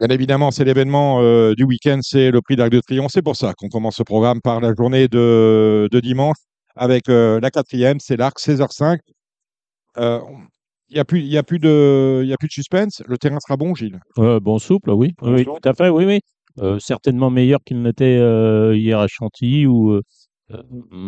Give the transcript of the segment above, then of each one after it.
Bien évidemment, c'est l'événement euh, du week-end, c'est le prix d'Arc de Triomphe. C'est pour ça qu'on commence ce programme par la journée de, de dimanche avec euh, la quatrième, c'est l'Arc 16h05. Euh, Il n'y a, plus- il y a, plus de- il y a plus de suspense. Le terrain sera bon, Gilles? Euh, bon souple, oui. Bon oui, souple. tout à fait, oui, oui. Euh, certainement meilleur qu'il n'était euh, hier à Chantilly, où, euh, euh,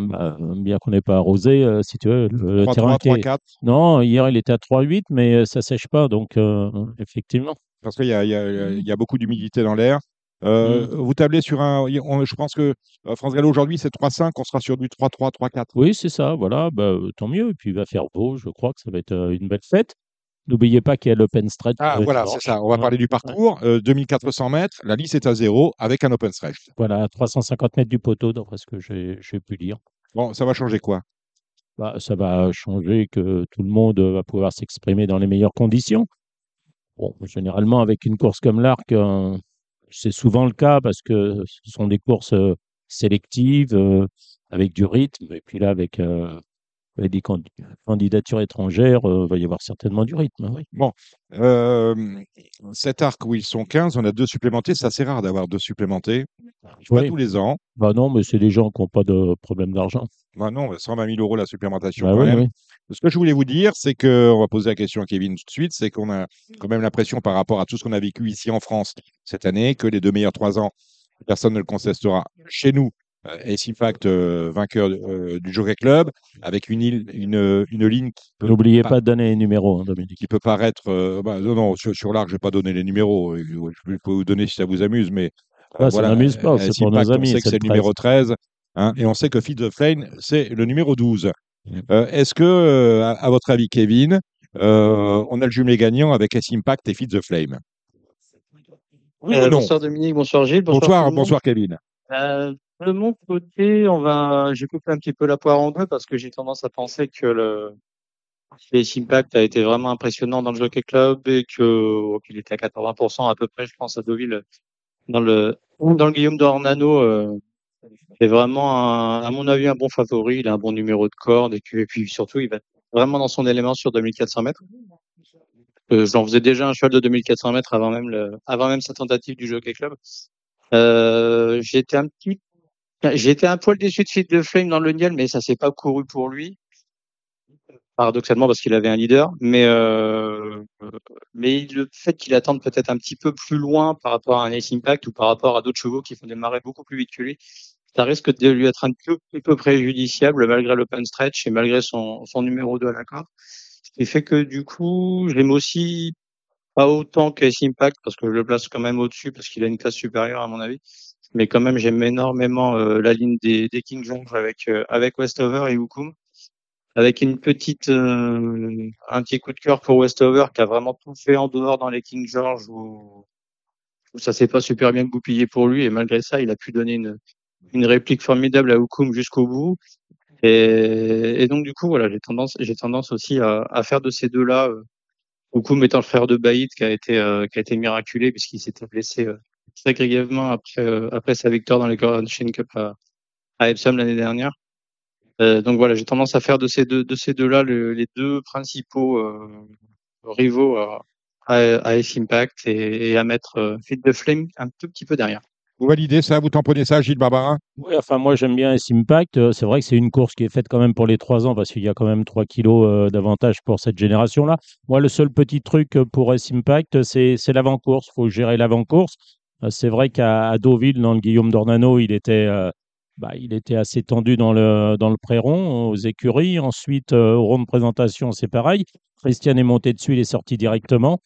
bah, bien qu'on n'ait pas arrosé, euh, si tu veux, le, le terrain 3-3, qui est- 3-4. Non, hier il était à 3-8, mais euh, ça sèche pas, donc euh, effectivement. Parce qu'il y a, il y a- il y a beaucoup d'humidité dans l'air. Euh, Vous tablez sur un. on- je pense que euh, France Gallo aujourd'hui, c'est 3-5. On sera sur du 3-3, 3-4. Oui, c'est ça, voilà, bah, euh, tant mieux. Et puis il va faire beau, je crois que ça va être une belle fête. N'oubliez pas qu'il y a l'Open Stretch. Ah, voilà, c'est ça. On va Ouais, parler du parcours. Euh, 2400 mètres. La liste est à zéro avec un open stretch. Voilà, à 350 mètres du poteau, d'après ce que j'ai j'ai pu lire. Bon, ça va changer quoi? Bah, ça va changer que tout le monde va pouvoir s'exprimer dans les meilleures conditions. Bon, généralement, avec une course comme l'Arc, euh, c'est souvent le cas parce que ce sont des courses euh, sélectives, euh, avec du rythme. Et puis là, avec, euh, avec des candi- candidatures étrangères, il va y avoir certainement du rythme. oui. Bon, euh, cet arc où ils sont 15, on a deux supplémentés. C'est assez rare d'avoir deux supplémentés. Pas tous les ans. Bah non, mais c'est des gens qui n'ont pas de problème d'argent. Bah non, 120 000 euros la supplémentation Bah quand oui, même. Ce que je voulais vous dire, c'est que, on va poser la question à Kevin tout de suite, c'est qu'on a quand même l'impression par rapport à tout ce qu'on a vécu ici en France cette année, que les deux meilleurs trois ans, personne ne le contestera. Chez nous, euh, Ace Impact euh, vainqueur euh, du Jockey Club, avec une, île- une, une ligne qui peut, N'oubliez pas- pas de donner les numéros, hein, Dominique. qui peut paraître. euh, bah, non, non, sur, sur l'arc, je vais pas donner les numéros. euh, Je peux vous donner si ça vous amuse, mais Ah, ça m'amuse pas, c'est pour nos amis, On sait que c'est le numéro 13, hein, et on sait que Feed the Flame, c'est le numéro 12. Mm. Euh, Est-ce que, euh, à, à votre avis, Kevin, euh, on a le jumelé gagnant avec Ace Impact et Feed the Flame? Oui Euh, ou non bonsoir Dominique, bonsoir Gilles. Bonsoir, Bonsoir, bonsoir Kevin. De mon côté, on va, j'ai coupé un petit peu la poire en deux parce que j'ai tendance à penser que le les Impact a été vraiment impressionnant dans le Jockey Club et que oh, qu'il était à 80% à peu près, je pense à Deauville dans le dans le Guillaume d'Ornano. Euh, c'est vraiment un- à mon avis un bon favori. Il a un bon numéro de corde et, que- et puis surtout il va vraiment dans son élément sur 2400 mètres. Euh, J'en faisais déjà un cheval de 2400 mètres avant même le, avant même sa tentative du Jockey Club. Euh, j'étais un petit, j'ai été un poil déçu de Feed the Flame dans le Niel, mais ça s'est pas couru pour lui. Paradoxalement parce qu'il avait un leader, mais euh, mais le fait qu'il attende peut-être un petit peu plus loin par rapport à un Ace Impact ou par rapport à d'autres chevaux qui font démarrer beaucoup plus vite que lui, ça risque de lui être un peu, peu préjudiciable malgré l'open stretch et malgré son, numéro 2 à l'accord. Ce qui fait que du coup, j'aime aussi pas autant que Ace Impact parce que je le place quand même au-dessus parce qu'il a une classe supérieure à mon avis. Mais quand même, j'aime énormément euh, la ligne des, des King George avec euh, avec Westover et Hukum, avec une petite euh, un petit coup de cœur pour Westover qui a vraiment tout fait en dehors dans les King George où, où ça s'est pas super bien goupillé pour lui et malgré ça, il a pu donner une une réplique formidable à Hukum jusqu'au bout. Et, et donc du coup, voilà, j'ai tendance j'ai tendance aussi à, à faire de ces deux-là. Euh, Hukum étant le frère de Baïd qui a été euh, qui a été miraculé puisqu'il s'était blessé euh, très grièvement après euh, après sa victoire dans les Coronation Cup à, à Epsom l'année dernière. Euh, donc voilà, j'ai tendance à faire de ces deux de ces deux-là le- les deux principaux euh, rivaux à, à, Ace Impact et, et à mettre euh, Feed the Flame un tout petit peu derrière. Vous validez ça? Vous tamponnez ça, Gilles Barbarin Oui, enfin, moi, j'aime bien S Impact. Euh, C'est vrai que c'est une course qui est faite quand même pour les trois ans parce qu'il y a quand même 3 kilos d'avantage pour cette génération-là. Moi, le seul petit truc pour S Impact, c'est c'est l'avant-course. Il faut gérer l'avant-course. Euh, C'est vrai qu'à Deauville, dans le Guillaume d'Ornano, il était, euh, bah, il était assez tendu dans le, dans le pré-rond, aux écuries. Ensuite, euh, au rond de présentation, c'est pareil. Christian est monté dessus, il est sorti directement.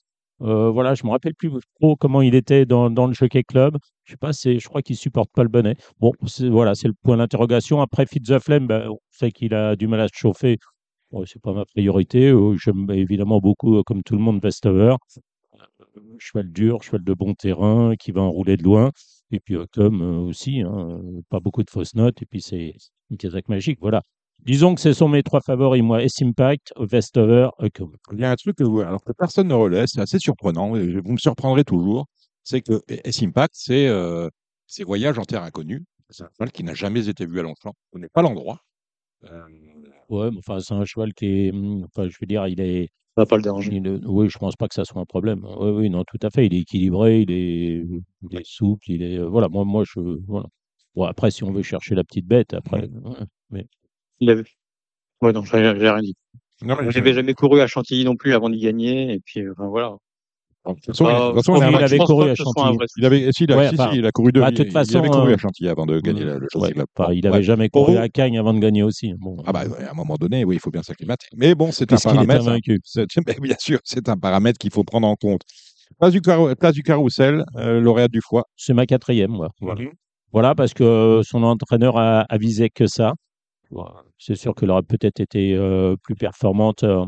Euh, voilà, je me rappelle plus trop comment il était dans, dans le Jockey Club. Je sais pas, c'est, je crois qu'il supporte pas le bonnet. Bon, voilà, c'est le point d'interrogation. Après, Fitzgerald, ben, on sait qu'il a du mal à se chauffer. Bon, c'est pas ma priorité. J'aime évidemment beaucoup, comme tout le monde, Vestover. Euh, cheval dur, cheval de bon terrain, qui va enrouler de loin. Et puis, euh, comme euh, aussi, hein, euh, pas beaucoup de fausses notes. Et puis, c'est une casaque magique. Voilà. Disons que ce sont mes trois favoris, moi. S-Impact, Vestover, Hucum. Il y a un truc que, vous- alors que personne ne relaie, c'est assez surprenant, et vous me surprendrez toujours, c'est que S-Impact, c'est euh, c'est voyage en terre inconnue. C'est un cheval qui n'a jamais été vu à Longchamp. On n'est pas l'endroit. Euh, Ouais, mais enfin, c'est un cheval qui est. hum, Enfin, je veux dire, il est. Ça va pas le déranger. Il oui, je pense pas que ça soit un problème. Oui, oui, non, tout à fait. Il est équilibré, il est, il est souple, il est. Voilà, moi, moi, je. Voilà. Bon, après, si on veut chercher la petite bête, après. ouais. Il avait... Ouais, non, j'ai rien dit. Non, mais Je n'avais jamais couru à Chantilly non plus avant d'y gagner. Et puis, enfin, voilà. De toute façon, il- de toute façon, avait couru à Chantilly. vrai il avait, si, il a, Ouais, si, enfin, si, il a couru deux. bah, il- façon, il avait couru euh, à Chantilly avant de gagner le, le Chelsea Ouais, Bon, il avait ouais. jamais couru à Cagnes avant de gagner aussi. Bon, Ah bah, ouais, à un moment donné, oui, il faut bien s'acclimater. Mais bon, c'est un paramètre. hein. bien sûr, c'est un paramètre qu'il faut prendre en compte. Place du, place du carrousel, euh, lauréate du foie. C'est ma quatrième, moi. Voilà. Voilà, parce que son entraîneur a, a visé que ça. C'est sûr qu'elle aurait peut-être été euh, plus performante euh,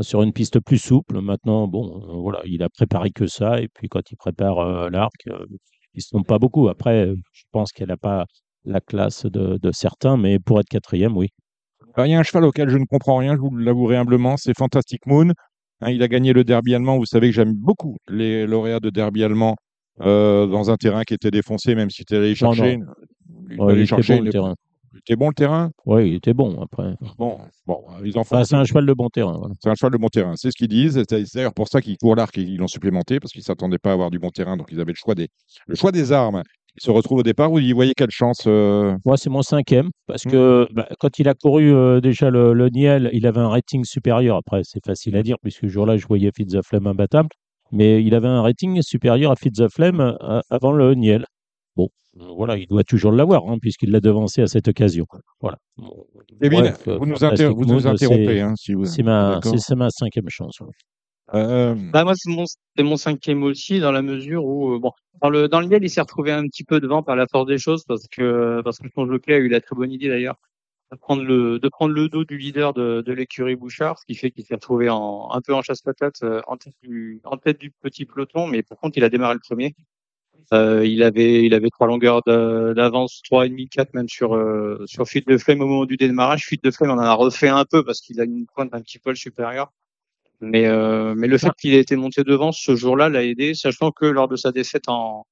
sur une piste plus souple. Maintenant, bon, voilà, il a préparé que ça. Et puis quand il prépare euh, l'arc, euh, il se trompe pas beaucoup. Après, euh, je pense qu'elle n'a pas la classe de, de certains, mais pour être quatrième, oui. Alors, il y a un cheval auquel je ne comprends rien, je vous l'avouerai humblement, c'est Fantastic Moon. Hein, il a gagné le derby allemand. Vous savez que j'aime beaucoup les lauréats de derby allemand euh, dans un terrain qui était défoncé, même si tu allé chercher. non. il Ouais, allait il était chercher bon, le une- terrain. Il était bon le terrain? Oui, il était bon après. Bon, bon, ils en font. Enfin, c'est un cheval de bon terrain. voilà. C'est un cheval de bon terrain, c'est ce qu'ils disent. C'est d'ailleurs pour ça qu'ils courent l'arc et ils l'ont supplémenté, parce qu'ils ne s'attendaient pas à avoir du bon terrain, donc ils avaient le choix des, le choix des armes. Ils se retrouvent au départ, vous y voyez quelle chance euh, Moi, c'est mon cinquième, parce que bah, quand il a couru euh, déjà le, le Niel, il avait un rating supérieur. Après, c'est facile à dire, puisque ce jour-là, je voyais Fitz imbattable. Mais il avait un rating supérieur à Fitz euh, avant le Niel. Bon, euh, voilà, il doit toujours l'avoir, hein, puisqu'il l'a devancé à cette occasion. Voilà. Bon, Kevin, bref, vous, nous, vous interrompez. c'est- hein, si vous... C'est ma, ma cinquième chance. ouais. Euh, Bah, moi, c'est mon, c'est mon cinquième aussi, dans la mesure où, euh, bon, dans le, dans le Niel, il s'est retrouvé un petit peu devant par la force des choses, parce que, parce que son jockey a eu la très bonne idée, d'ailleurs, de prendre le, de prendre le dos du leader de, de l'écurie Bouchard, ce qui fait qu'il s'est retrouvé en, un peu en chasse-patate, euh, en tête du, en tête du petit peloton, mais par contre, il a démarré le premier. Euh, il avait, il avait trois longueurs d'avance, trois et demi, quatre même sur, euh, sur Fuite de Flemme au moment du démarrage. Fuite de Flemme, on en a refait un peu parce qu'il a une pointe un petit poil supérieure. Mais, euh, mais le fait qu'il ait été monté devant ce jour-là l'a aidé, sachant que lors de sa défaite en,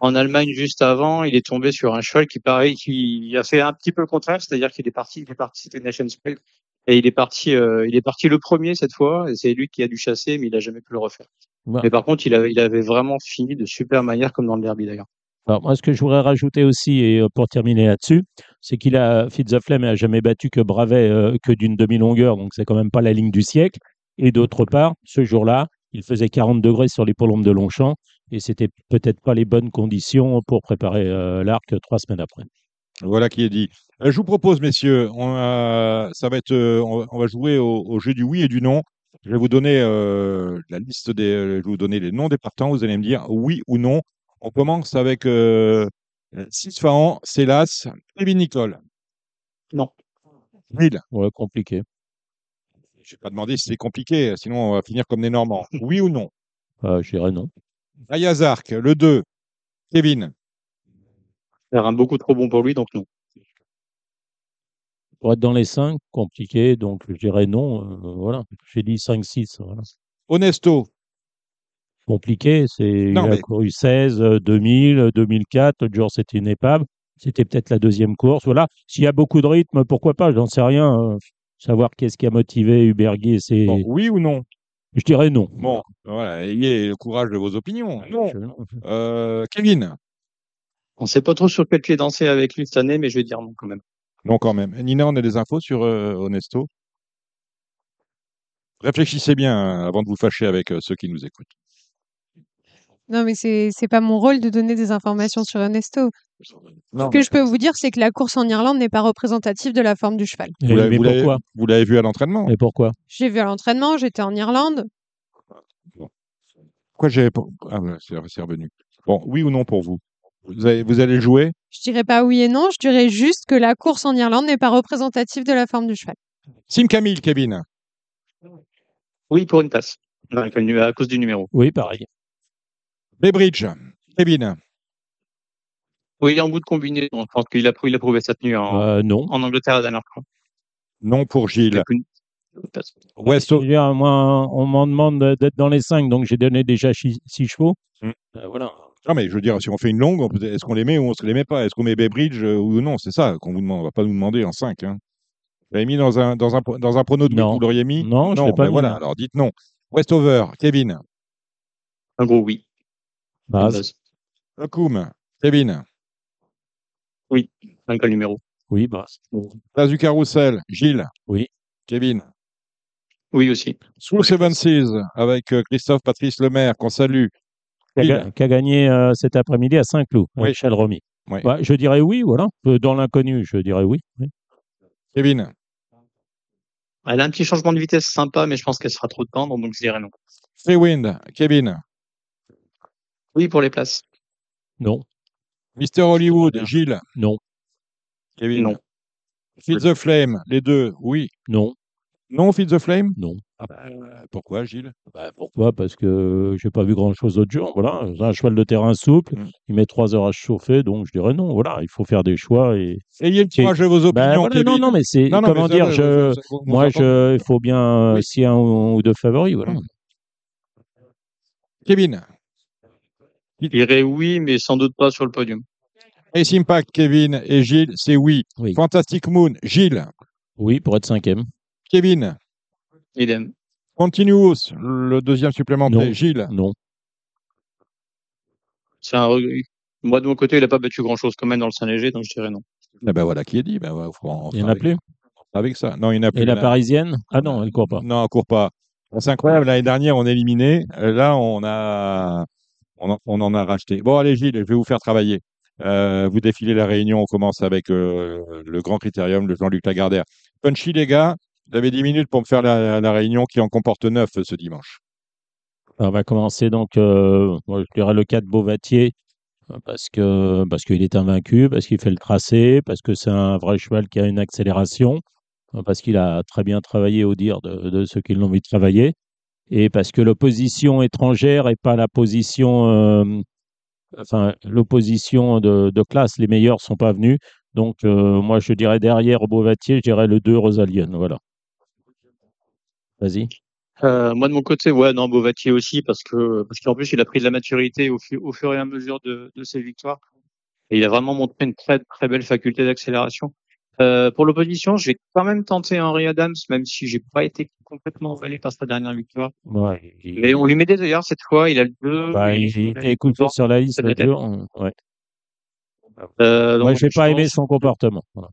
en Allemagne juste avant, il est tombé sur un cheval qui pareil, qui a fait un petit peu le contraire, c'est-à-dire qu'il est parti, il est parti, c'était Nation Spell, et il est parti, euh, il est parti le premier cette fois, et c'est lui qui a dû chasser, mais il a jamais pu le refaire. Ouais. Mais par contre, il avait, il avait vraiment fini de super manière, comme dans le derby d'ailleurs. Alors, moi, ce que je voudrais rajouter aussi, et euh, pour terminer là-dessus, c'est qu'il a, Fitz the Flame a jamais battu que Bravet euh, que d'une demi-longueur, donc c'est quand même pas la ligne du siècle. Et d'autre part, ce jour-là, il faisait 40 degrés sur les polombes de Longchamp, et c'était peut-être pas les bonnes conditions pour préparer euh, l'arc trois semaines après. Voilà qui est dit. Euh, je vous propose, messieurs, on, a- ça va être, euh, on, va- on va jouer au, au jeu du oui et du non. Je vais vous donner euh, la liste des, je vais vous donner les noms des partants. Vous allez me dire oui ou non. On commence avec euh, Sisfahan, Célas, Kevin Nicole. Non. Will, Ouais, compliqué. je vais pas demander si c'est compliqué, sinon on va finir comme des Normands. Oui ou non? Euh, je dirais non. Ayazark, le 2. Kevin, C'est un beaucoup trop bon pour lui, donc non. Pour être dans les 5, compliqué, donc je dirais non. euh, voilà, j'ai dit 5-6. Voilà. Honesto, Compliqué, c'est il a couru 16, euh, 2000, euh, 2004. L'autre jour, c'était une épave. C'était peut-être la deuxième course. Voilà. S'il y a beaucoup de rythme, pourquoi pas J'en sais rien. euh, savoir qu'est-ce qui a motivé Hubert Guy, c'est. bon, oui ou non? Je dirais non. Bon, voilà, ayez le courage de vos opinions. Non. Je- Euh, Kevin, On sait pas trop sur quel pied danser avec lui cette année, mais je vais dire non quand même. non quand même. Nina, on a des infos sur euh, Honesto Réfléchissez bien hein, avant de vous fâcher avec euh, ceux qui nous écoutent. Non, mais c'est c'est pas mon rôle de donner des informations sur Ernesto. Ce que je peux vous dire, c'est que la course en Irlande n'est pas représentative de la forme du cheval. Vous l'avez- mais vous l'avez- pourquoi? vous l'avez vu à l'entraînement? Mais pourquoi? J'ai vu à l'entraînement, j'étais en Irlande. Pourquoi j'ai Ah, c'est c'est revenu. Bon, oui ou non pour vous? Vous, allez jouer? Je dirais pas oui et non, je dirais juste que la course en Irlande n'est pas représentative de la forme du cheval. Sim Camille, Kevin. Oui, pour une nu- À cause du numéro. Oui, pareil. Baybridge, Kevin. Oui, en bout de combinaison. Je pense qu'il a, prou- il a prouvé cette nuit en, Euh, non. en Angleterre la dernière fois. Non pour Gilles. West moi, on m'en demande d'être dans les 5, donc j'ai donné déjà 6 chevaux. Mm. Euh, voilà. Non, mais je veux dire, si on fait une longue, peut- est-ce qu'on les met ou on ne se les met pas? Est-ce qu'on met Baybridge euh, ou non? C'est ça qu'on vous demande. On va pas nous demander en 5. Hein. Vous l'avez mis dans un, dans, un, dans un prono de Non. vous l'auriez mis? Non, je l'ai pas ben mis, voilà, non. alors dites non. Westover, Kevin. Un gros oui. Base. Base. Okum, Kevin. Un quel numéro Oui, base. Place du Carrousel, Gilles. Oui. Kevin. Oui aussi. Sous Seven Seas, avec euh, Christophe Patrice Lemaire, qu'on salue. Qui a, Gilles. ga- qui a gagné euh, cet après-midi à Saint-Cloud, Oui. avec Charles Romy. Oui. Ouais, je dirais oui, voilà. Euh, Dans l'inconnu, je dirais oui. oui. Kevin. Elle a un petit changement de vitesse sympa, mais je pense qu'elle se fera trop de tendre, donc je dirais non. Freewind, Kevin. Oui pour les places. Non, Mister Hollywood, Gilles. non, Kevin. Non. Feed the Flame, les deux, oui. non, Non, Feed the Flame? Non. Ah bah, Pourquoi, Gilles? Bah, pourquoi? Parce que j'ai pas vu grand-chose l'autre jour. Voilà, un cheval de terrain souple, Mm. il met trois heures à chauffer, donc je dirais non. Voilà, il faut faire des choix et. Ayez le courage de vos opinions, Bah, voilà, Kevin. non, non, mais c'est comment mais dire. je, moi, je, il faut bien euh, Oui. s'il y a un ou deux favoris. Voilà. Kevin. Je dirais oui, mais sans doute pas sur le podium. Ace Impact, Kevin et Gilles, c'est oui. Oui. Fantastic Moon, Gilles. Oui, pour être cinquième. Kevin. Idem. Continuous, le deuxième supplémentaire, Non. Gilles. Non. C'est un regret. Moi de mon côté, il a pas battu grand chose quand même dans le Saint-Léger, donc je dirais non. Ah ben voilà qui est dit. Ben ouais, faut en Il n'y en a avec- plus. Avec ça. Non, il n'y en a plus. Et la parisienne? Ah non, elle court pas. Non, elle court pas. C'est incroyable. L'année dernière, on éliminé. Là, on a, on en, on en a racheté. Bon, allez, Gilles, je vais vous faire travailler. Euh, vous défilez la réunion. On commence avec euh, le grand critérium de Jean-Luc Lagardère. Punchy, les gars. Avez 10 minutes pour me faire la, réunion qui en comporte 9 ce dimanche. On va commencer donc, euh, je dirais le 4 Beauvatier, euh, parce que parce qu'il est invaincu, parce qu'il fait le tracé, parce que c'est un vrai cheval qui a une accélération, euh, parce qu'il a très bien travaillé au dire de, ceux qui l'ont vu travailler, et parce que l'opposition étrangère et pas la position, euh, enfin l'opposition de, classe, les meilleurs sont pas venus. Donc euh, moi je dirais derrière Beauvatier, je dirais le 2 Rosalien, voilà. Vas-y. Euh, moi de mon côté, ouais, non, Beauvatier aussi, parce que parce qu'en plus il a pris de la maturité au, fu- au fur et à mesure de, de ses victoires. Et il a vraiment montré une très très belle faculté d'accélération. Euh, pour l'opposition, je vais quand même tenter Henry Adams, même si j'ai pas été complètement emballé par sa dernière victoire. Ouais, il- Mais on lui met des œillères cette fois, il a le 2. Bah, il il était écouté sur la liste jour. hein, Ouais. Euh, Moi, donc, j'ai je pas aimé son comportement. Voilà.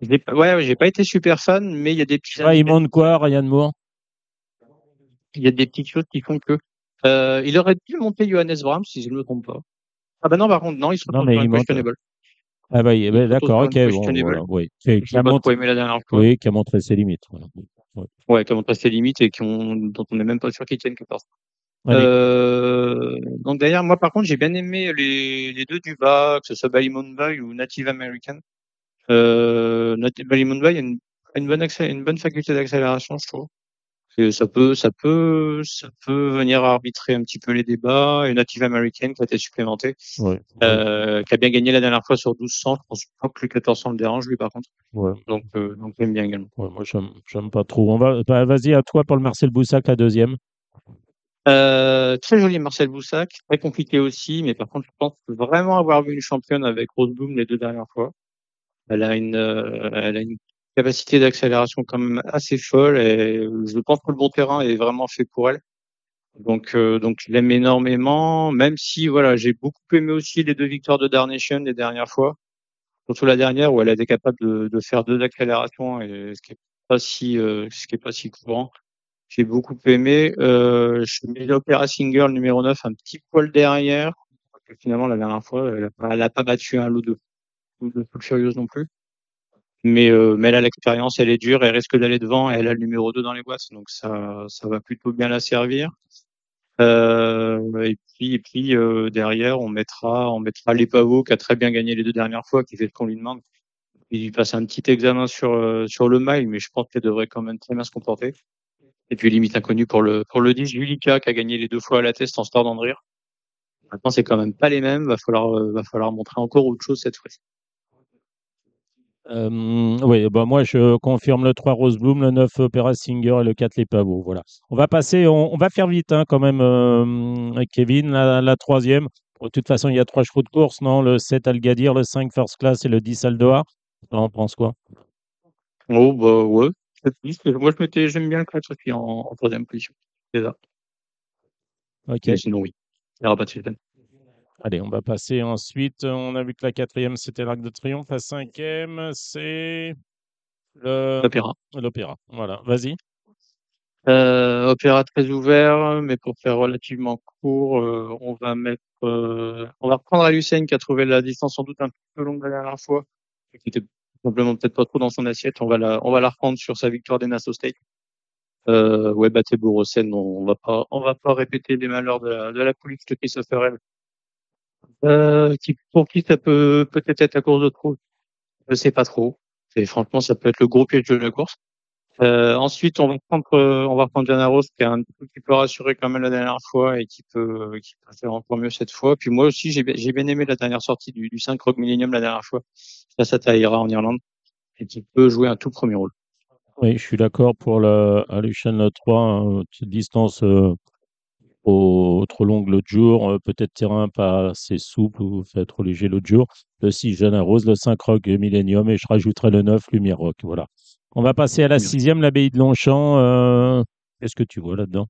j'ai Ouais, ouais, j'ai pas été super fan, mais il y a des petits. Ah, il monte quoi, Ryan Moore? Il y a des petites choses qui font que. Euh, il aurait dû monter Johannes Brahms, si je ne me trompe pas. Ah bah non, par contre, non, il se retrouve sur questionable. Ah bah, bah, d'accord, ok, bon, voilà, oui. Qui, a montré, la dernière fois. oui, qui a montré ses limites. Voilà. Ouais, qui a montré ses limites et qui ont, dont on n'est même pas sûr qu'ils tiennent quelque part. Allez. Euh, donc derrière, moi par contre, j'ai bien aimé les, les deux du bas, que ce soit Ballymonde Bay ou Native American. Euh, Bay a une, bonne une bonne faculté d'accélération, je trouve. Et ça peut, ça peut, ça peut venir arbitrer un petit peu les débats. Et Native American qui a été supplémenté, Ouais, euh, qui a bien gagné la dernière fois sur 1200. Je pense pas que le 1400 le dérange lui par contre. ouais, Donc, euh, donc j'aime bien également. ouais, moi, j'aime j'aime pas trop. On va, bah, vas-y, à toi pour le Marcel Boussac, la deuxième. Euh, très joli Marcel Boussac, très compliqué aussi, mais par contre, je pense vraiment avoir vu une championne avec Rose Bloom les deux dernières fois. Elle a une, euh, elle a une capacité d'accélération quand même assez folle et je pense que le bon terrain est vraiment fait pour elle. Donc, euh, donc je l'aime énormément, même si voilà, j'ai beaucoup aimé aussi les deux victoires de Darnation les dernières fois, surtout la dernière où elle a été capable de, de faire deux accélérations et ce qui est pas si, euh, ce qui est pas si courant. J'ai beaucoup aimé. Euh, je mets l'Opéra Singer, numéro 9, un petit poil derrière. Finalement, la dernière fois, elle a pas, battu un lot de, de Full Furious non plus. Mais, euh, mais elle a l'expérience, elle est dure, elle risque d'aller devant, elle a le numéro 2 dans les boîtes. Donc ça, ça va plutôt bien la servir. Euh, et puis, et puis euh, derrière, on mettra, on mettra les pavots qui a très bien gagné les deux dernières fois, qui fait ce qu'on lui demande. Il passe un petit examen sur, euh, sur le mile, mais je pense qu'elle devrait quand même très bien se comporter. Et puis limite inconnu pour le pour le 10 Julika qui a gagné les deux fois à la test en Star d'Andrir. Maintenant c'est quand même pas les mêmes, va falloir euh, va falloir montrer encore autre chose cette fois-ci. Euh, oui, bah moi je confirme le 3 Rose Bloom, le 9 Opera Singer et le 4 Les Pavots. Voilà. On va passer, on, on va faire vite hein, quand même, euh, Kevin, la, la troisième. De toute façon, il y a trois chevaux de course, non? Le 7 Algadir, le 5 First Class et le 10 Aldoar. On pense quoi? Oh, bah, ouais. Moi, je m'étais, j'aime bien le 4 aussi en, en troisième position. C'est ça. Ok. Mais sinon, oui. Il n'y aura pas de suspense. Allez, on va passer ensuite. On a vu que la quatrième, c'était l'Arc de Triomphe. La cinquième, c'est le... L'opéra. l'Opéra. Voilà, vas-y. Euh, opéra très ouvert, mais pour faire relativement court, euh, on va mettre, euh, on va reprendre Alucène qui a trouvé la distance sans doute un peu longue la dernière fois, qui était simplement peut-être pas trop dans son assiette. On va la, on va la reprendre sur sa victoire des Nassau State. Euh, ouais, Bourrocène, on, on va pas, on va pas répéter les malheurs de la, de la de Christopher L. Euh, qui, pour qui ça peut peut-être être la course de trop. Je sais pas trop. Et franchement, ça peut être le gros piège de la course. Euh, ensuite, on va prendre, euh, on va prendre Diana Rose, qui a un petit peu rassuré quand même la dernière fois et qui peut, qui peut faire encore mieux cette fois. Puis moi aussi, j'ai j'ai bien aimé la dernière sortie du, du 5 Rock Millennium la dernière fois. Ça, ça taillera en Irlande et qui peut jouer un tout premier rôle. Oui, je suis d'accord pour le Aluchan 3, hein, distance euh, au, trop longue l'autre jour, euh, peut-être terrain pas assez souple ou fait trop léger l'autre jour. Le 6 Jeanne Rose, le 5 Rock Millennium et je rajouterai le 9 Lumière Rock. Voilà. On va passer à la sixième, l'abbaye de Longchamp. Euh, Qu'est-ce que tu vois là-dedans?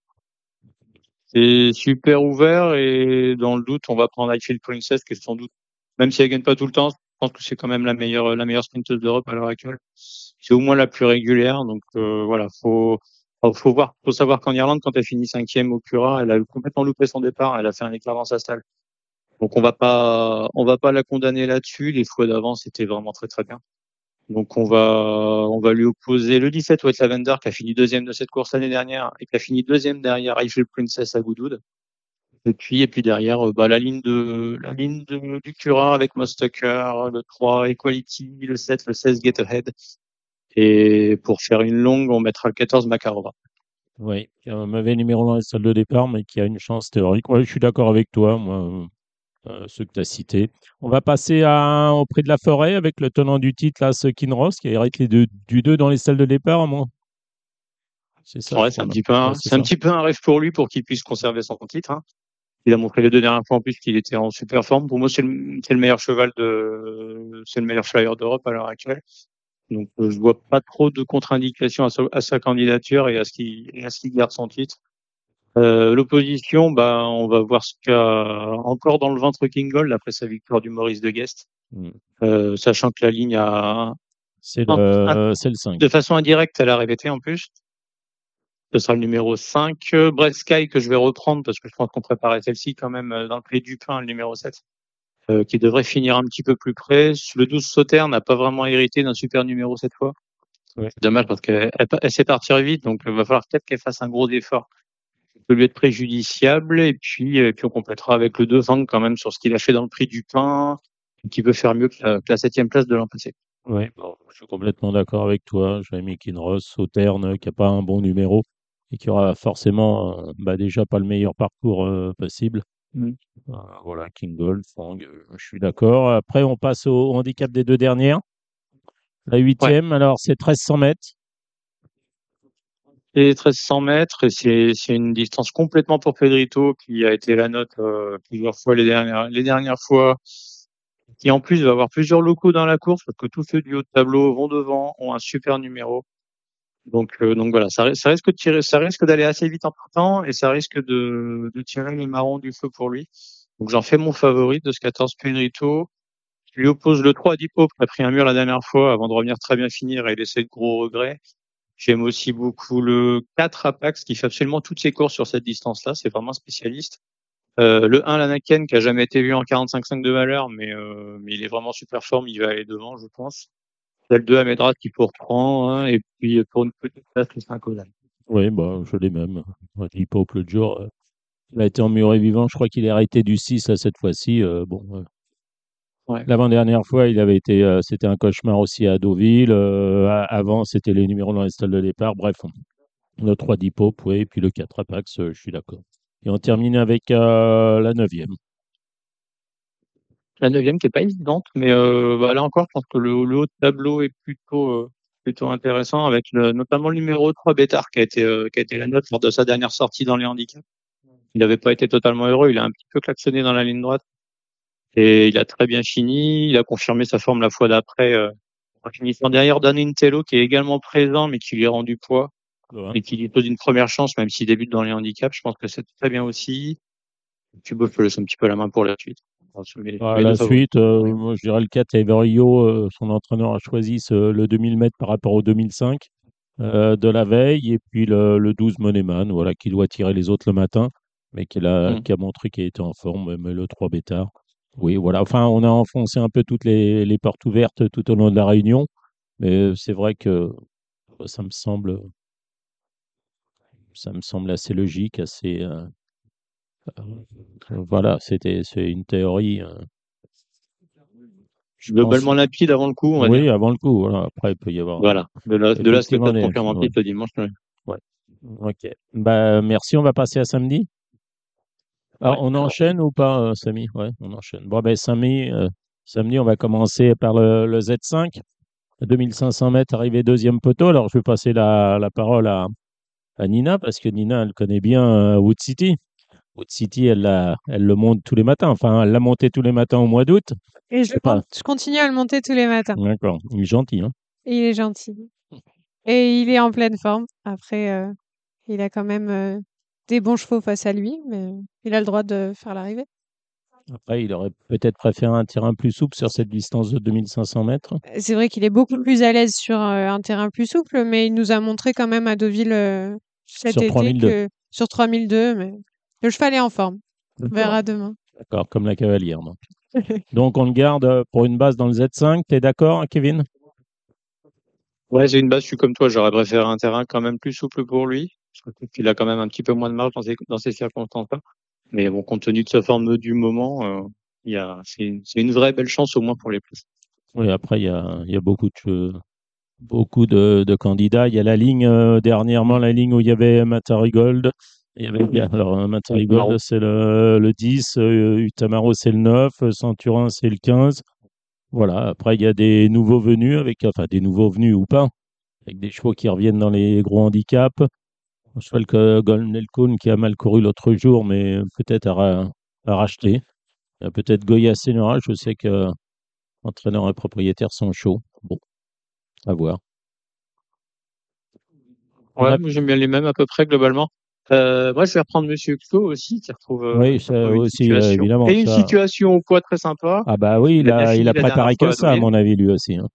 C'est super ouvert et dans le doute, on va prendre Highfield Princess, qui est sans doute, même si elle gagne pas tout le temps, je pense que c'est quand même la meilleure, la meilleure sprinteuse d'Europe à l'heure actuelle. C'est au moins la plus régulière, donc euh, voilà, faut, faut faut voir, faut savoir qu'en Irlande, quand elle finit cinquième au Cura, elle a complètement loupé son départ, elle a fait un éclair dans sa stalle. Donc on va pas, on va pas la condamner là-dessus. Les fois d'avant, c'était vraiment très très bien. Donc on va, on va lui opposer le 17 White Lavender qui a fini deuxième de cette course l'année dernière et qui a fini deuxième derrière Eiffel Princess à Goodwood. Et puis, et puis derrière, euh, bah, la ligne de, la ligne de, du Cura avec Mostucker, le 3 Equality, le 7, le 16 Get Ahead. Et pour faire une longue, on mettra le 14 Makarova. Oui, qui a un mauvais numéro dans la salle de départ, mais qui a une chance théorique. Ouais, je suis d'accord avec toi, moi, euh, ceux que tu as cités. On va passer à, au prix de la forêt avec le tenant du titre, là, ce Kinross, qui hérite les deux, du 2 dans les salles de départ, moi. C'est ça. Ouais, c'est un petit peu un, c'est un petit peu un rêve pour lui pour qu'il puisse conserver son titre. Hein. Il a montré les deux dernières fois en plus qu'il était en super forme. Pour moi, c'est le, c'est le meilleur cheval de, c'est le meilleur flyer d'Europe à l'heure actuelle. Donc, euh, je vois pas trop de contre-indications à, sa- à sa candidature et à ce qu'il, garde son titre. Euh, l'opposition, bah, on va voir ce qu'a encore dans le ventre King Gold après sa victoire du Maurice de Guest. Mm. Euh, sachant que la ligne a, C'est le, c'est le 5. de façon indirecte, elle a répété en plus. Ce sera le numéro 5. Euh, Brett Sky, que je vais reprendre parce que je pense qu'on préparait celle-ci quand même euh, dans le play du pain, le numéro 7, euh, qui devrait finir un petit peu plus près. Le 12 Sauter n'a pas vraiment hérité d'un super numéro cette fois. Ouais. C'est dommage parce qu'elle elle, elle sait partir vite, donc il va falloir peut-être qu'elle fasse un gros effort. Ça peut lui être préjudiciable et puis, et puis on complétera avec le 2 Fang quand même sur ce qu'il a fait dans le prix du pain, qui peut faire mieux que la, que la septième place de l'an passé. Oui, bon, je suis complètement d'accord avec toi. Mis Kinross, Sauterne, qui n'a pas un bon numéro et qui aura forcément euh, bah, déjà pas le meilleur parcours euh, possible. Mm. Euh, voilà, King Gold, Fang, euh, je suis d'accord. Après, on passe au handicap des deux dernières. La huitième, alors c'est 1300 mètres. C'est 1300 mètres et c'est c'est une distance complètement pour Pedrito qui a été la note euh, plusieurs fois les dernières les dernières fois qui en plus va avoir plusieurs locaux dans la course parce que tous ceux du haut de tableau vont devant ont un super numéro donc euh, donc voilà ça, ri- ça risque de tirer ça risque d'aller assez vite en partant et ça risque de, de tirer les marrons du feu pour lui donc j'en fais mon favori de ce 14 Pedrito je lui oppose le 3 Dipo qui a pris un mur la dernière fois avant de revenir très bien finir et laisser de gros regrets J'aime aussi beaucoup le 4 Apax qui fait absolument toutes ses courses sur cette distance-là. C'est vraiment un spécialiste. Euh, le 1 Lanaken qui a jamais été vu en 45.5 de valeur, mais, euh, mais il est vraiment super forme. Il va aller devant, je pense. Il y a le 2 Amedra qui pour reprend, hein, et puis pour une petite place, le 5 Ozan. Oui, bah, je l'ai même. Hip Hop l'autre jour. euh, il a été emmuré vivant. Je crois qu'il est arrêté du 6 là, cette fois-ci. euh, bon, euh, Ouais. L'avant-dernière fois, il avait été, euh, c'était un cauchemar aussi à Deauville. euh, avant, c'était les numéros dans les stalles de départ. Bref, le 3 Dipop, oui, et puis le 4 Apax, euh, je suis d'accord. Et on termine avec la neuvième. La neuvième qui est pas évidente, mais euh, bah, là encore, je pense que le, le haut de tableau est plutôt euh, plutôt intéressant avec le, notamment le numéro 3 Bétard qui a été euh, qui a été la note lors de sa dernière sortie dans les handicaps. Il n'avait pas été totalement heureux, il a un petit peu klaxonné dans la ligne droite et il a très bien fini. Il a confirmé sa forme la fois d'après euh, En finissant derrière Dan Intello, qui est également présent, mais qui lui rend du poids Ouais. et qui lui pose une première chance, même s'il débute dans les handicaps. Je pense que c'est très bien aussi. Thibaut, je te laisse un petit peu la main pour la suite. Ah, la suite, euh, moi je dirais le 4, Everio, euh, son entraîneur a choisi ce- le 2000 mètres par rapport au 2005 euh, de la veille, et puis le, le 12 Moneman, voilà, qui doit tirer les autres le matin, mais qui, a, Mm. qui a montré qu'il était en forme, mais le 3 Bétard. Oui, voilà, enfin, on a enfoncé un peu toutes les, les portes ouvertes tout au long de la réunion, mais c'est vrai que ça me semble, ça me semble assez logique, assez. Euh, voilà, c'était c'est une théorie. euh, je pense- Globalement limpide avant le coup, on va oui, dire. avant le coup. Voilà. Après, il peut y avoir. Voilà. De là, de là c'est Effectivement, peut-être les- confirmé ouais. le dimanche. ouais. Ok. Bah, merci. On va passer à samedi. Alors, Ouais. on enchaîne ou pas, euh, Samy? Ouais, on enchaîne. Bon, ben, samedi, euh, samedi, on va commencer par le, le Z5. 2500 mètres, arrivé deuxième poteau. Alors, je vais passer la, la parole à, à Nina, parce que Nina, elle connaît bien euh, Wood City. City, elle, l'a- elle le monte tous les matins. Enfin, elle l'a monté tous les matins au mois d'août. Et je, sais pas. je continue à le monter tous les matins. D'accord. Il est gentil, hein il est gentil. Et il est en pleine forme. Après, euh, il a quand même euh, des bons chevaux face à lui, mais il a le droit de faire l'arrivée. Après, il aurait peut-être préféré un terrain plus souple sur cette distance de 2500 mètres. C'est vrai qu'il est beaucoup plus à l'aise sur euh, un terrain plus souple, mais il nous a montré quand même à Deauville euh, cet Sur été 3002. que sur 3002, mais le cheval est en forme. On verra demain. D'accord, comme la cavalière. Donc, donc on le garde euh, pour une base dans le Z5. T'es d'accord, hein, Kevin? Ouais, j'ai une base, je suis comme toi, j'aurais préféré un terrain quand même plus souple pour lui. Parce que il a quand même un petit peu moins de marge dans ces, dans ces circonstances-là. Mais bon, compte tenu de sa forme du moment, euh, il y a, c'est une, c'est une vraie belle chance au moins pour les plus. Oui, après, il y a, il y a beaucoup de, beaucoup de, de candidats. Il y a la ligne, euh, dernièrement, la ligne où il y avait Matari Gold. Il y avait, alors, euh. Gold, c'est le, le 10, euh, Utamaro, c'est le 9, euh, Centurin, c'est le 15. Voilà. Après, il y a des nouveaux venus avec, enfin, des nouveaux venus ou pas, avec des chevaux qui reviennent dans les gros handicaps. Un cheval que Golden Elkoun qui a mal couru l'autre jour, mais peut-être à, à racheter. Peut-être Goya Senora, je sais que entraîneur et propriétaire sont chauds. Bon, à voir. Ouais, a- moi j'aime bien les mêmes à peu près globalement. Euh, moi, je vais reprendre Monsieur Xo aussi, qui retrouve euh, Oui, ça une aussi, euh, situation. évidemment, Et une ça- situation poids très sympa. Ah bah oui, il Il a il a préparé que ça, à mon avis, lui aussi. hein.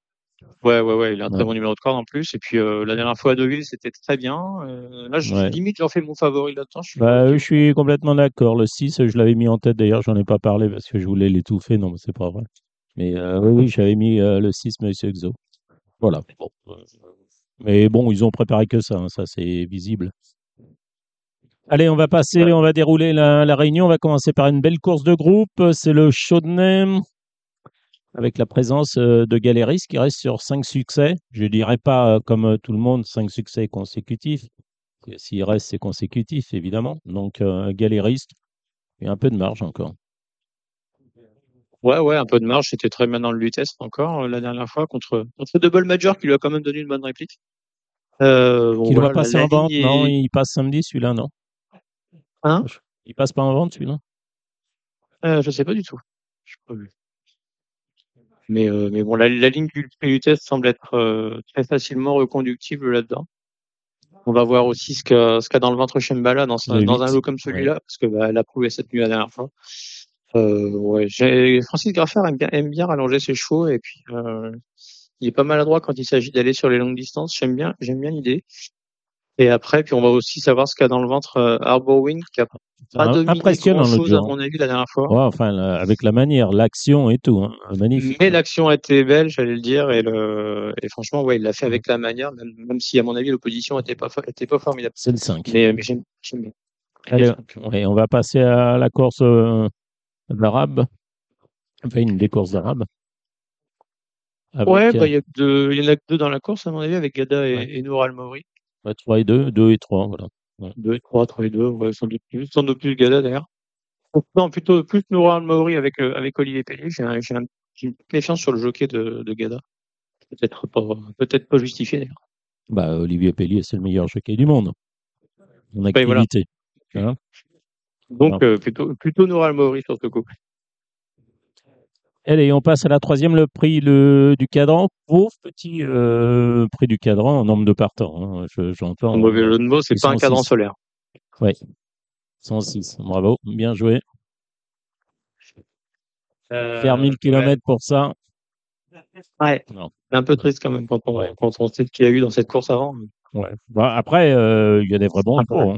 Ouais, ouais, ouais, il a un Ouais. très bon numéro de corde en plus. Et puis euh, la dernière fois à Deauville, c'était très bien. Euh, là, je, Ouais. limite, j'en fais mon favori là-dedans. Je Bah, je suis complètement d'accord. Le 6, je l'avais mis en tête d'ailleurs, j'en ai pas parlé parce que je voulais l'étouffer. Non, mais c'est pas vrai. Mais euh, oui, oui, j'avais mis le 6, Monsieur Exo. Voilà. Bon. Mais bon, ils ont préparé que ça, hein, ça c'est visible. Allez, on va passer, on va dérouler la, la réunion. On va commencer par une belle course de groupe. C'est le Chaudenay avec la présence euh, de Galéris qui reste sur 5 succès. Je dirais pas, euh, comme euh, tout le monde, 5 succès consécutifs. S'il reste, c'est consécutif, évidemment. Donc, euh, Galéris, il y a un peu de marge encore. Ouais, ouais, un peu de marge. C'était très bien dans le Lutest encore la dernière fois contre, contre Double Major qui lui a quand même donné une bonne réplique. Euh, bon, Qui voilà, doit passer en vente, non? Il passe samedi, celui-là, non? Hein Il passe pas en vente, celui-là? Euh, je sais pas du tout. Je sais pas vu. Mais, euh, mais bon, la, la ligne du prix du test semble être euh, très facilement reconductible là-dedans. On va voir aussi ce qu'a ce qu'a dans le ventre Shembala dans, sa- dans un lot comme celui-là, parce que bah, elle a prouvé cette nuit la dernière fois. Euh, ouais, j'ai- Francis Graffard aime bien, aime bien rallonger ses chevaux et puis euh, il est pas maladroit quand il s'agit d'aller sur les longues distances. J'aime bien, j'aime bien l'idée. Et après, puis on va aussi savoir ce qu'a dans le ventre euh, Arbor Wind qui a pas Ah, dominé Impressionnant, grand chose à mon avis la dernière fois. Ouais, enfin, avec la manière, l'action et tout. hein. Magnifique. Mais l'action a été belle, j'allais le dire, et, le, et franchement, ouais, il l'a fait avec la manière, même, même si à mon avis l'opposition était pas, fo- était pas formidable. C'est le 5. Mais, mais j'aime. Allez, ouais, on va passer à la course euh, d'arabe. Enfin, une des courses d'arabe. Avec, Ouais, bah, euh, il y, a deux- il y en a que deux dans la course, à mon avis, avec Gada et, Ouais. et Nour Al-Mauri. Ouais, 3 et 2, 2 et 3, voilà. Deux et trois, trois et deux, ouais, sans doute plus, sans doute plus Gada d'ailleurs. Non, plutôt plus Nour Al-Mauri avec, euh, avec Olivier Pellier. J'ai, un- j'ai, un- une petite méfiance sur le jockey de, de Gada. Peut-être pas, peut-être pas justifié d'ailleurs. Bah, Olivier Pellier, c'est le meilleur jockey du monde. En Ouais, voilà. activité. Hein Donc, euh, plutôt, plutôt Nour Al-Mauri sur ce coup. Allez, on passe à la troisième, le prix le, du cadran. Pauvre petit euh, prix du cadran en nombre de partants. Hein. J'entends. En mauvais jeu de mots, c'est pas un cadran solaire. Oui. 106. Bravo. Bien joué. Euh, Faire 1000 km pour ça. Ouais. C'est un peu triste quand même quand on, quand on sait ce qu'il y a eu dans cette course avant. Ouais. Bah, après, euh, il y a des vrais bons chevaux. Hein.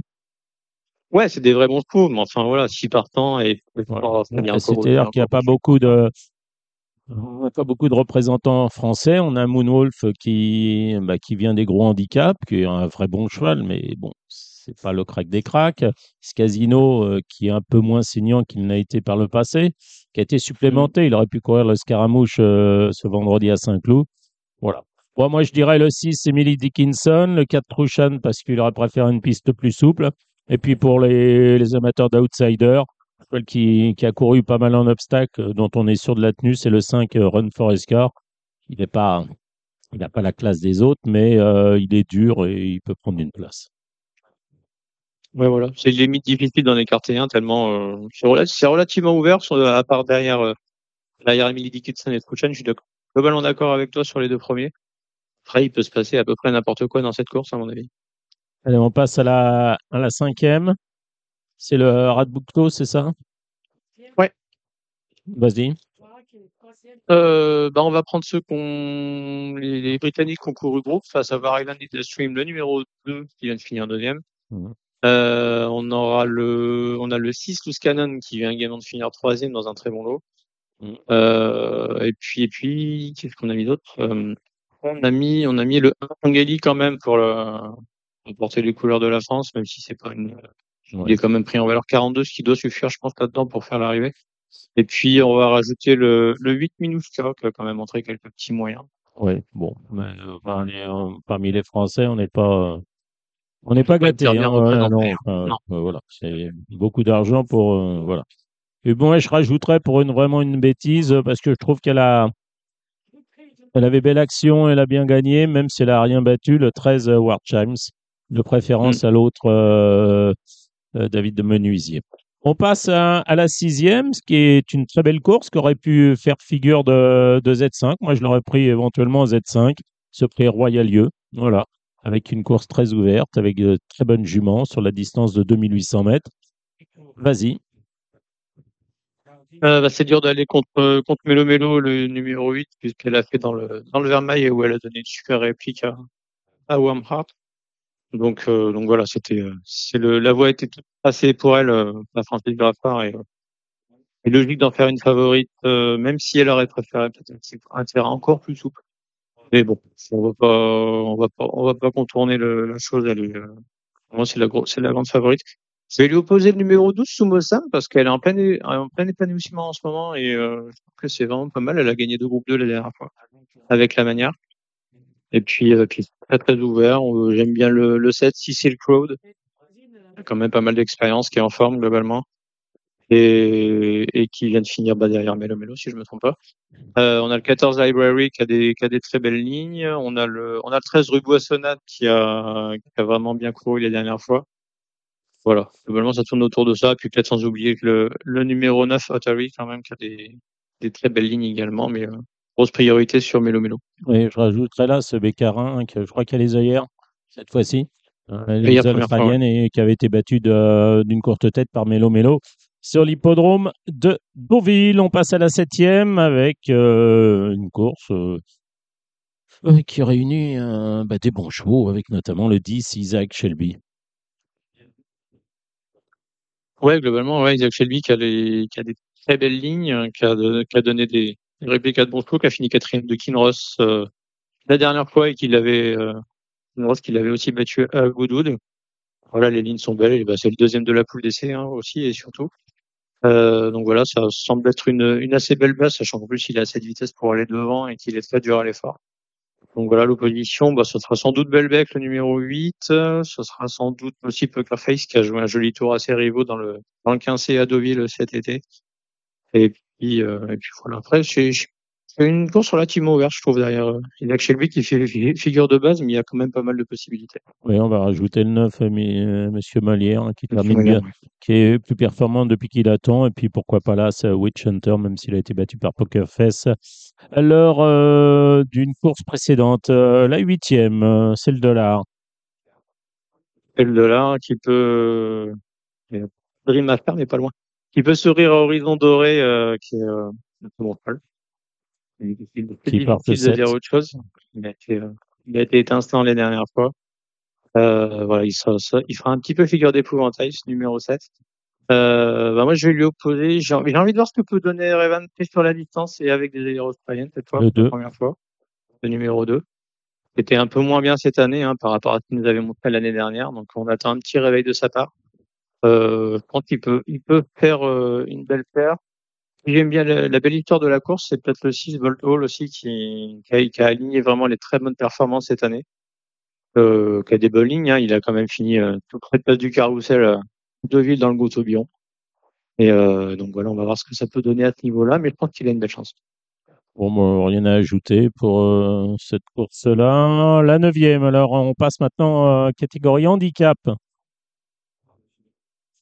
Ouais, c'est des vrais bons coups, mais enfin voilà, 6 partants et C'est-à-dire qu'il n'y a pas beaucoup de on n'a pas beaucoup de représentants français. On a Moonwolf qui, bah, qui vient des gros handicaps, qui est un vrai bon cheval, mais bon, c'est pas le crack des cracks. Scasino, euh, qui est un peu moins saignant qu'il n'a été par le passé, qui a été supplémenté. Il aurait pu courir le Scaramouche euh, ce vendredi à Saint-Cloud. Voilà. moi, je dirais le 6, Emily Dickinson, le 4, Trushan, parce qu'il aurait préféré une piste plus souple. Et puis pour les, les amateurs d'outsiders, qui, qui, a couru pas mal en obstacle, euh, dont on est sûr de la tenue, c'est le 5 euh, Run for Escar. Il n'est pas, il n'a pas la classe des autres, mais euh, il est dur et il peut prendre une place. Ouais, voilà. C'est limite difficile d'en écarter un tellement euh, c'est relativement ouvert, à part derrière, euh, derrière Emily Dickinson et Truchan. Je suis globalement d'accord avec toi sur les deux premiers. Après, il peut se passer à peu près n'importe quoi dans cette course, à mon avis. Allez, on passe à la, à la cinquième. C'est le Radbookto, c'est ça? Ouais. Vas-y. Euh, bah on va prendre ceux qu'on les, Britanniques qui ont couru groupe, à savoir Island the Stream, le numéro 2 qui vient de finir deuxième. Mmh. Euh, on aura le on a le 6 Loose Cannon qui vient également de finir troisième dans un très bon lot. Mmh. Euh, et puis et puis qu'est-ce qu'on a mis d'autre? Euh, On a mis on a mis le 1 Angeli quand même pour le pour porter les couleurs de la France, même si c'est pas une il est quand même pris en valeur 42, ce qui doit suffire, je pense, là-dedans pour faire l'arrivée. Et puis, on va rajouter le, le 8 Minuska, qui a quand même montré quelques petits moyens. Oui, bon, mais euh, parmi les Français, on n'est pas, on n'est pas gâté. Hein, non, voilà, c'est beaucoup d'argent pour, euh, voilà. Et bon, je rajouterais pour une vraiment une bêtise parce que je trouve qu'elle a, elle avait belle action, elle a bien gagné, même si elle a rien battu. Le 13 War Chimes, de préférence mm. à l'autre. Euh, euh, David de Menuisier. On passe à, la sixième, ce qui est une très belle course qui aurait pu faire figure de, Z5. Moi, je l'aurais pris éventuellement Z5, ce prix Royalieu. Voilà, avec une course très ouverte, avec de très bonnes juments sur la distance de 2800 mètres. Vas-y. Euh, bah, c'est dur d'aller contre, contre Melo Melo, le numéro 8, puisqu'elle a fait dans le, dans le Vermeil où elle a donné une super réplique à, à. Donc, euh, donc voilà, c'était, euh, la voie était toute tracée pour elle, euh, la Francis Graffard, et, et logique d'en faire une favorite, même si elle aurait préféré peut-être un terrain encore plus souple. Mais bon, on va pas, on va pas, contourner la chose. Elle est, c'est la c'est la grande favorite. Je vais lui opposer le numéro 12, Sumo-san, parce qu'elle est en plein, en plein épanouissement en ce moment et je trouve que c'est vraiment pas mal. Elle a gagné deux groupes 2 la dernière fois avec la manière. Et puis, euh, puis très très ouvert. J'aime bien le, le set Cecil Crowd. Il a quand même pas mal d'expérience, qui est en forme globalement. Et, et qui vient de finir bas derrière Melo Melo, si je me trompe pas. Euh, on a le 14 Library qui a des, qui a des très belles lignes. On a le, on a le 13 Rubois Sonate qui a, qui a vraiment bien couru la dernière fois. Voilà. Globalement, ça tourne autour de ça. Puis peut-être sans oublier que le, le numéro 9 Ottery quand même qui a des, des très belles lignes également, mais euh, grosse priorité sur Mélo Mélo. Oui, je rajouterais là ce Bécarin, que je crois qu'il y a les œillères cette fois-ci. Euh, les australiennes et qui avait été battue d'une courte tête par Mélo Mélo. Sur l'hippodrome de Beauville, on passe à la septième avec euh, une course euh, qui réunit bah, des bons chevaux, avec notamment le 10 Isaac Shelby. Ouais, globalement, ouais, Isaac Shelby qui a, qui a des très belles lignes, qui a, qui a donné des, réplique de Bronco qui a fini quatrième de Kinross euh, la dernière fois et qu'il avait euh, Kinross qu'il avait aussi battu à Goodwood. Voilà, les lignes sont belles. Et bah, c'est le deuxième de la poule d'essai hein, aussi et surtout. Euh, donc voilà, ça semble être une, une assez belle base, sachant qu'en plus il a assez de vitesse pour aller devant et qu'il est très dur à l'effort. Donc voilà, l'opposition, bah, ce sera sans doute Belbec, le numéro 8. Ce sera sans doute aussi Pokerface, qui a joué un joli tour assez rivaux dans le, dans le 15C à Deauville cet été. Et puis, euh, et puis voilà. Après, C'est une course relativement ouverte, je trouve, derrière. euh, Il y a que lui qui fait fi- figure de base, mais il y a quand même pas mal de possibilités. Oui, on va rajouter le 9, euh, Monsieur Malière, hein, qui termine bien, qui est plus performant depuis qu'il attend. Et puis pourquoi pas là, c'est Witch Hunter, même s'il a été battu par Poker Face. Alors, euh, d'une course précédente, euh, la huitième, euh, c'est le dollar. Et le dollar qui peut. Dream Master, mais pas loin. Qui peut sourire à Horizon Doré, euh, qui est euh, mon cheval. Il est difficile part de dire autre chose. Il a été, euh, il a été étincelant les dernières fois. Euh, voilà, il, sera, ça- il fera un petit peu figure d'épouvantail, ce numéro 7. Euh, bah moi, je vais lui opposer. J'ai envie, envie de voir ce que peut donner Revan sur la distance et avec des australiennes cette fois, la deux. première fois. Le numéro 2. C'était un peu moins bien cette année hein, par rapport à ce qu'il nous avait montré l'année dernière. Donc, on attend un petit réveil de sa part. Euh, je pense qu'il peut, il peut faire euh, une belle paire. J'aime bien la, la belle histoire de la course, c'est peut-être le 6 Volt Hall aussi qui, a, aligné vraiment les très bonnes performances cette année. Euh, qui a des bonnes lignes, hein. il a quand même fini euh, tout près de place du carrousel à Deauville dans le Gouttaubion. Et euh, donc voilà, on va voir ce que ça peut donner à ce niveau-là, mais je pense qu'il a une belle chance. Bon, rien à ajouter pour euh, cette course-là. La neuvième, alors on passe maintenant à catégorie handicap.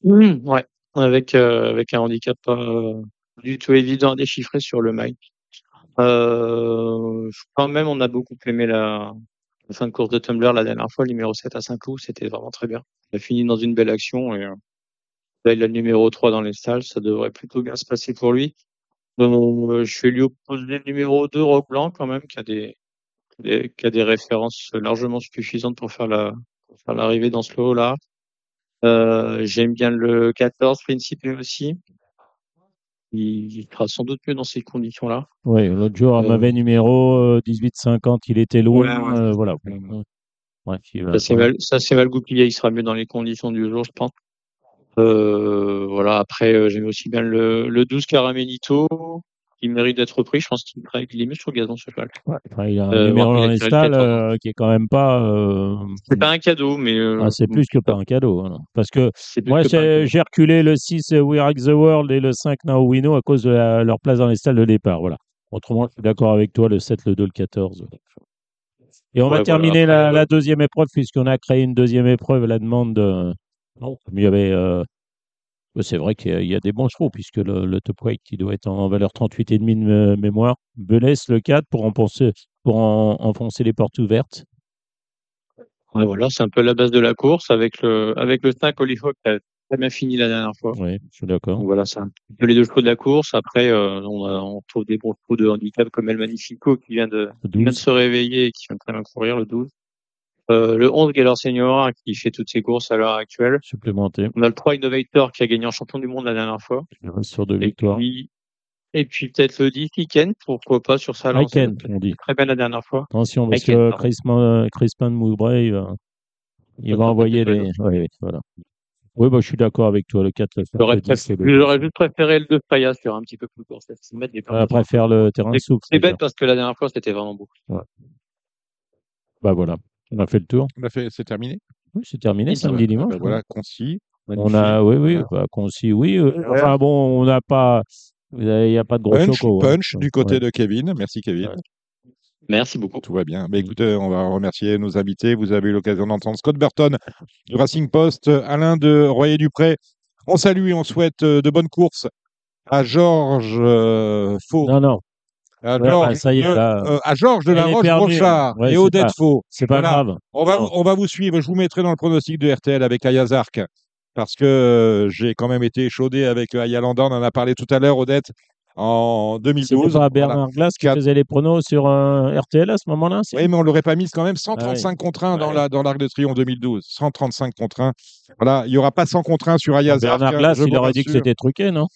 Mmh, ouais, avec euh, avec un handicap pas euh, du tout évident à déchiffrer sur le mic. Euh, quand même, on a beaucoup aimé la, la fin de course de Tumblr la dernière fois, le numéro 7 à Saint-Cloud, c'était vraiment très bien. Il a fini dans une belle action et euh, là, il a le numéro 3 dans les stalles, ça devrait plutôt bien se passer pour lui. Donc, euh, je vais lui opposer le numéro 2, Rock Blanc, quand même, qui a des, des- qui a des références largement suffisantes pour faire la, faire l'arrivée dans ce lot-là. Euh, j'aime bien le 14, Principe aussi. Il, sera sans doute mieux dans ces conditions-là. Oui, l'autre jour, un Euh, mauvais numéro, euh, 18-50, il était loin. Ouais, ouais. euh, voilà. Ouais. Va- Ça s'est mal, goupillé. Il sera mieux dans les conditions du jour, je pense. Euh, voilà. Après, euh, j'aime aussi bien le, le 12 Caramelito. Il mérite d'être repris. Je pense qu'il il est mieux sur gazon, ce cheval. Enfin, il a un Euh, numéro dans les tiré le stalles 14. euh, qui est quand même pas. euh, C'est pas un cadeau, mais euh, ah, c'est plus que pas un cadeau. voilà. Parce que moi, j'ai reculé le 6 euh, We Are the World et le 5 Now We Know à cause de la- leur place dans les stalles de départ. Voilà. Autrement, je suis d'accord avec toi, le 7, le 2, le 14. Et on va voilà, terminer après, la, ouais. la deuxième épreuve, puisqu'on a créé une deuxième épreuve à la demande de. Non, il y avait. euh, C'est vrai qu'il y, a- des bons chevaux, puisque le, le top weight qui doit être en valeur 38,5 de mé- mémoire. Belès, le 4, pour, enfoncer, pour en- enfoncer les portes ouvertes. Ouais, voilà, c'est un peu la base de la course avec le, avec le 5 Hollyhock qui a très bien fini la dernière fois. Oui, je suis d'accord. Donc voilà, c'est un peu les deux chevaux de la course. Après, euh, on, a, on trouve des bons chevaux de handicap comme El Magnifico qui vient de, Le qui vient de 12. se réveiller et qui vient de très bien courir, le 12. Euh, le 11 Gaylor Senior qui fait toutes ses courses à l'heure actuelle. supplémenté. On a le 3 Innovator qui a gagné en champion du monde la dernière fois. Il reste sur deux Et victoires. puis, et puis peut-être le 10 Iken, pourquoi pas sur sa lancée. Iken, on dit. Très bien la dernière fois. Attention, parce Iken, que Crispin de Moubray, il va, il va envoyer les. oui, voilà. Oui, bah, je suis d'accord avec toi. Le 4, le 5, J'aurais le 10, préféré, le 12. j'aurais juste préféré le 2 Freya sur un petit peu plus court. On préfère le terrain souple. C'est bête parce que la dernière fois, c'était vraiment beau. Bah voilà, on a fait le tour. On a fait, c'est terminé. Oui, c'est terminé ça samedi Ah, dimanche. bah voilà, concis. On a, oui, oui, Voilà. bah, concis, oui. euh, Enfin bon, on n'a pas, il n'y a pas de gros Punch, chocos. hein. punch du côté Ouais. de Kevin. Merci Kevin. Ouais. Merci beaucoup. Tout va bien. Mais écoutez, on va remercier nos invités. Vous avez eu l'occasion d'entendre Scott Burton du Racing Post, Alain de Royer-Dupré. On salue et on souhaite euh, de bonnes courses à Georges euh, Faux, Non, non, à Georges bah, ça y est, de- là. euh, à Georges de la Elle est Roche perdue, Brochard ouais, et Odette Faux. c'est pas Voilà. grave. On va, Non. on va vous suivre. Je vous mettrai dans le pronostic de RTL avec Ayazark parce que euh, j'ai quand même été échaudé avec euh, Aya Landa. On en a parlé tout à l'heure, Odette, en C'était 2012. pas Voilà. Bernard Glass qui Quatre- faisait les pronos sur un RTL à ce moment-là Oui, mais on l'aurait pas mise quand même 135 contre 1 dans la dans l'Arc de Triomphe 2012. 135 contre 1. Voilà, il n'y aura pas 100 contre 1 sur Ayazark. Bernard Glass, il aurait dit que c'était truqué, non?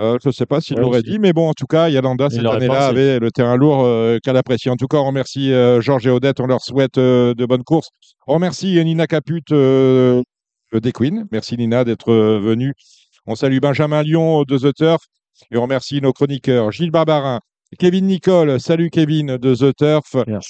Euh, je ne sais pas s'il Ouais, l'aurait dit, mais bon, en tout cas, Yalanda, cette année-là, avait le terrain lourd euh, qu'elle apprécie. En tout cas, on remercie euh, Georges et Odette, on leur souhaite euh, de bonnes courses. On remercie Nina Caput euh, des Queens. Merci Nina d'être euh, venue. On salue Benjamin Lyon de The Turf et on remercie nos chroniqueurs Gilles Barbarin, Kevin Nicole. Salut Kevin de The Turf. Merci.